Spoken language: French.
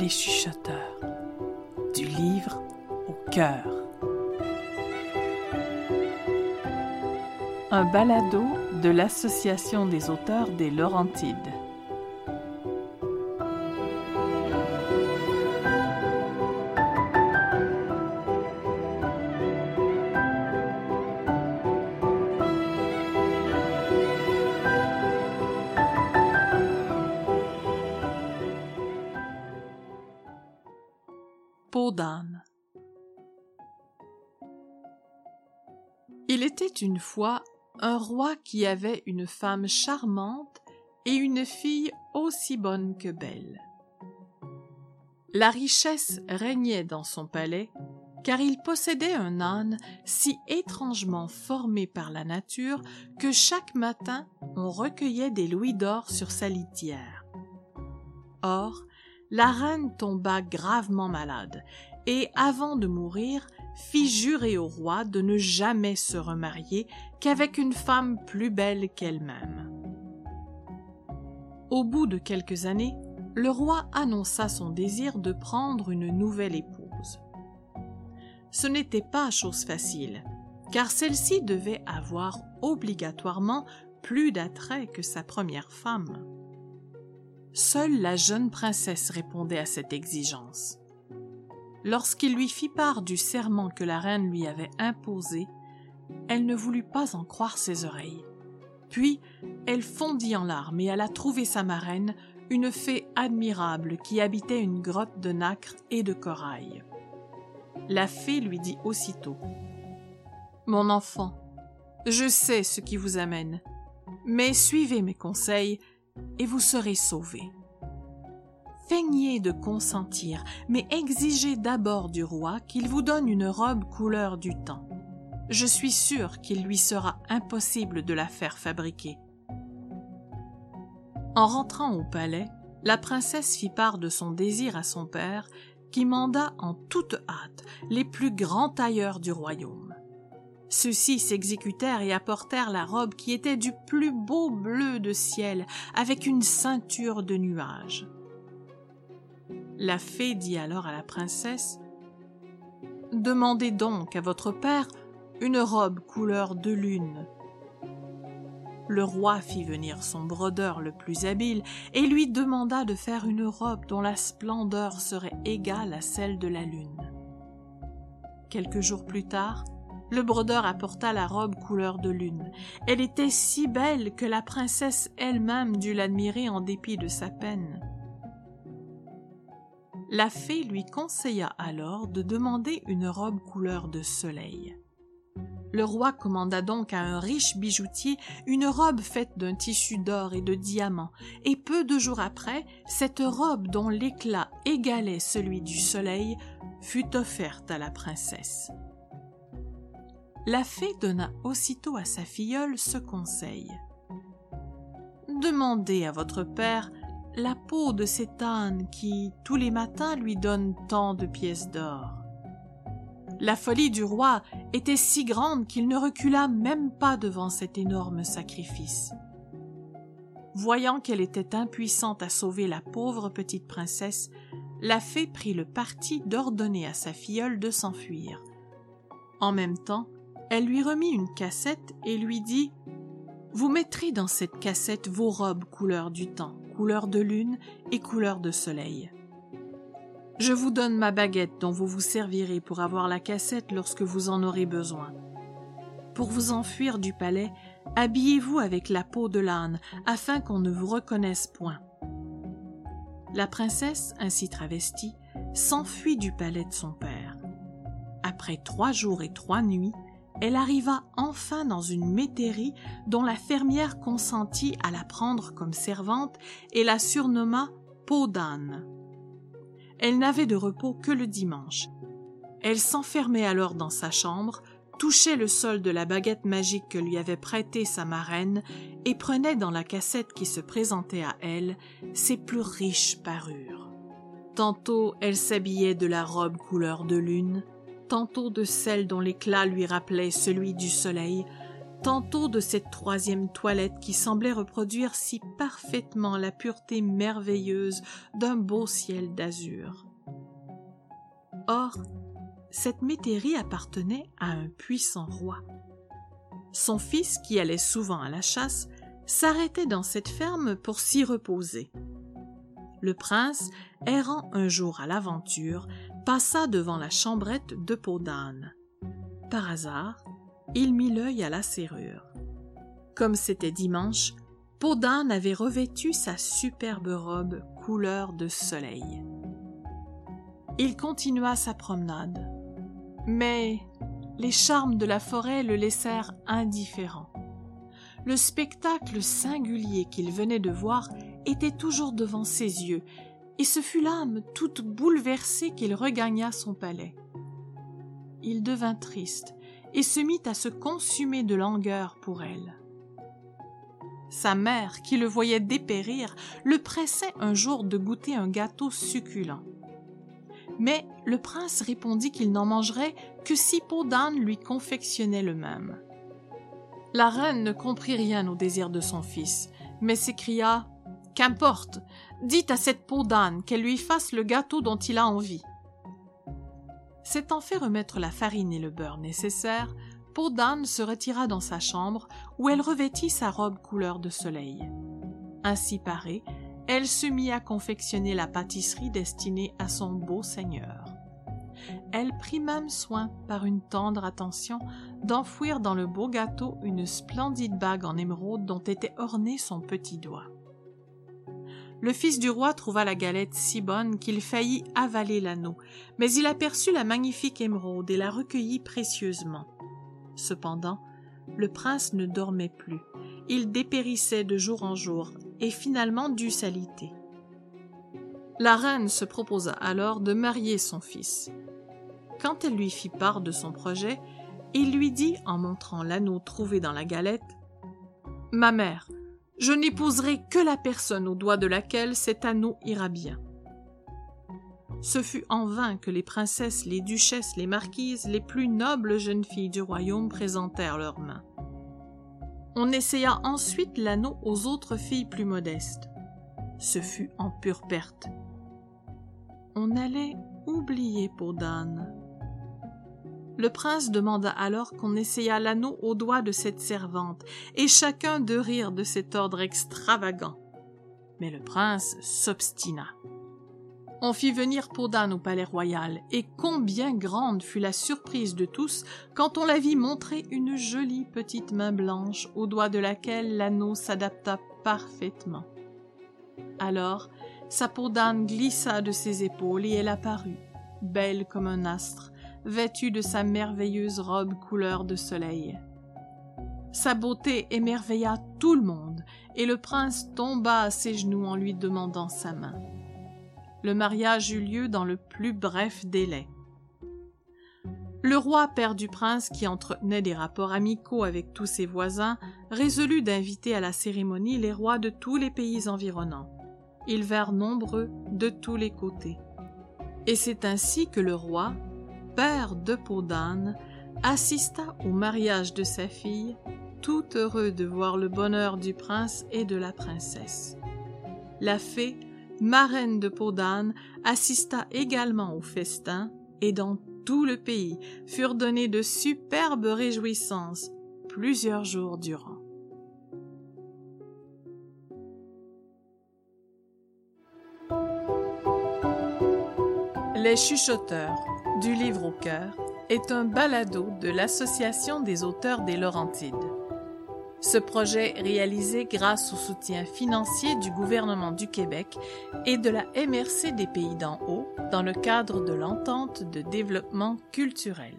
les chuchoteurs, du livre au cœur. Un balado de l'Association des auteurs des Laurentides. Il était une fois un roi qui avait une femme charmante et une fille aussi bonne que belle. La richesse régnait dans son palais, car il possédait un âne si étrangement formé par la nature que chaque matin on recueillait des louis d'or sur sa litière. Or, la reine tomba gravement malade, et avant de mourir, fit jurer au roi de ne jamais se remarier qu'avec une femme plus belle qu'elle-même. Au bout de quelques années, le roi annonça son désir de prendre une nouvelle épouse. Ce n'était pas chose facile, car celle-ci devait avoir obligatoirement plus d'attrait que sa première femme. Seule la jeune princesse répondait à cette exigence. Lorsqu'il lui fit part du serment que la reine lui avait imposé, elle ne voulut pas en croire ses oreilles. Puis elle fondit en larmes et alla trouver sa marraine, une fée admirable qui habitait une grotte de nacre et de corail. La fée lui dit aussitôt Mon enfant, je sais ce qui vous amène, mais suivez mes conseils et vous serez sauvé. Feignez de consentir, mais exigez d'abord du roi qu'il vous donne une robe couleur du temps. Je suis sûr qu'il lui sera impossible de la faire fabriquer. En rentrant au palais, la princesse fit part de son désir à son père, qui manda en toute hâte les plus grands tailleurs du royaume. Ceux-ci s'exécutèrent et apportèrent la robe qui était du plus beau bleu de ciel, avec une ceinture de nuages. La fée dit alors à la princesse Demandez donc à votre père une robe couleur de lune. Le roi fit venir son brodeur le plus habile et lui demanda de faire une robe dont la splendeur serait égale à celle de la lune. Quelques jours plus tard, le brodeur apporta la robe couleur de lune. Elle était si belle que la princesse elle-même dut l'admirer en dépit de sa peine. La fée lui conseilla alors de demander une robe couleur de soleil. Le roi commanda donc à un riche bijoutier une robe faite d'un tissu d'or et de diamants, et peu de jours après, cette robe dont l'éclat égalait celui du soleil fut offerte à la princesse. La fée donna aussitôt à sa filleule ce conseil. Demandez à votre père la peau de cet âne qui, tous les matins, lui donne tant de pièces d'or. La folie du roi était si grande qu'il ne recula même pas devant cet énorme sacrifice. Voyant qu'elle était impuissante à sauver la pauvre petite princesse, la fée prit le parti d'ordonner à sa filleule de s'enfuir. En même temps, elle lui remit une cassette et lui dit Vous mettrez dans cette cassette vos robes couleur du temps, couleur de lune et couleur de soleil. Je vous donne ma baguette dont vous vous servirez pour avoir la cassette lorsque vous en aurez besoin. Pour vous enfuir du palais, habillez-vous avec la peau de l'âne afin qu'on ne vous reconnaisse point. La princesse, ainsi travestie, s'enfuit du palais de son père. Après trois jours et trois nuits, elle arriva enfin dans une métairie dont la fermière consentit à la prendre comme servante et la surnomma peau d'âne. Elle n'avait de repos que le dimanche. Elle s'enfermait alors dans sa chambre, touchait le sol de la baguette magique que lui avait prêtée sa marraine et prenait dans la cassette qui se présentait à elle ses plus riches parures. Tantôt elle s'habillait de la robe couleur de lune, tantôt de celle dont l'éclat lui rappelait celui du soleil, tantôt de cette troisième toilette qui semblait reproduire si parfaitement la pureté merveilleuse d'un beau ciel d'azur. Or, cette métairie appartenait à un puissant roi. Son fils, qui allait souvent à la chasse, s'arrêtait dans cette ferme pour s'y reposer. Le prince, errant un jour à l'aventure, passa devant la chambrette de peau d'âne. Par hasard, il mit l'œil à la serrure. Comme c'était dimanche, peau d'âne avait revêtu sa superbe robe couleur de soleil. Il continua sa promenade. Mais les charmes de la forêt le laissèrent indifférent. Le spectacle singulier qu'il venait de voir était toujours devant ses yeux, et ce fut l'âme toute bouleversée qu'il regagna son palais. Il devint triste et se mit à se consumer de langueur pour elle. Sa mère, qui le voyait dépérir, le pressait un jour de goûter un gâteau succulent. Mais le prince répondit qu'il n'en mangerait que si peau d'âne lui confectionnait le même. La reine ne comprit rien au désir de son fils, mais s'écria Qu'importe, dites à cette peau d'âne qu'elle lui fasse le gâteau dont il a envie. S'étant fait remettre la farine et le beurre nécessaires, peau d'âne se retira dans sa chambre où elle revêtit sa robe couleur de soleil. Ainsi parée, elle se mit à confectionner la pâtisserie destinée à son beau seigneur. Elle prit même soin, par une tendre attention, d'enfouir dans le beau gâteau une splendide bague en émeraude dont était orné son petit doigt. Le fils du roi trouva la galette si bonne qu'il faillit avaler l'anneau, mais il aperçut la magnifique émeraude et la recueillit précieusement. Cependant, le prince ne dormait plus. Il dépérissait de jour en jour, et finalement dut s'aliter. La reine se proposa alors de marier son fils. Quand elle lui fit part de son projet, il lui dit, en montrant l'anneau trouvé dans la galette Ma mère, je n'épouserai que la personne au doigt de laquelle cet anneau ira bien. Ce fut en vain que les princesses, les duchesses, les marquises, les plus nobles jeunes filles du royaume présentèrent leurs mains. On essaya ensuite l'anneau aux autres filles plus modestes. Ce fut en pure perte. On allait oublier Peau d'âne. Le prince demanda alors qu'on essayât l'anneau au doigt de cette servante, et chacun de rire de cet ordre extravagant. Mais le prince s'obstina. On fit venir Podane au palais royal, et combien grande fut la surprise de tous quand on la vit montrer une jolie petite main blanche au doigt de laquelle l'anneau s'adapta parfaitement. Alors, sa peau d'âne glissa de ses épaules et elle apparut, belle comme un astre, vêtue de sa merveilleuse robe couleur de soleil. Sa beauté émerveilla tout le monde, et le prince tomba à ses genoux en lui demandant sa main. Le mariage eut lieu dans le plus bref délai. Le roi, père du prince, qui entretenait des rapports amicaux avec tous ses voisins, résolut d'inviter à la cérémonie les rois de tous les pays environnants. Ils vinrent nombreux de tous les côtés. Et c'est ainsi que le roi, père de peau d'âne, assista au mariage de sa fille, tout heureux de voir le bonheur du prince et de la princesse. La fée marraine de peau d'âne, assista également au festin, et dans tout le pays furent données de superbes réjouissances plusieurs jours durant. Les chuchoteurs du livre au cœur est un balado de l'Association des auteurs des Laurentides. Ce projet réalisé grâce au soutien financier du gouvernement du Québec et de la MRC des Pays d'en haut dans le cadre de l'entente de développement culturel.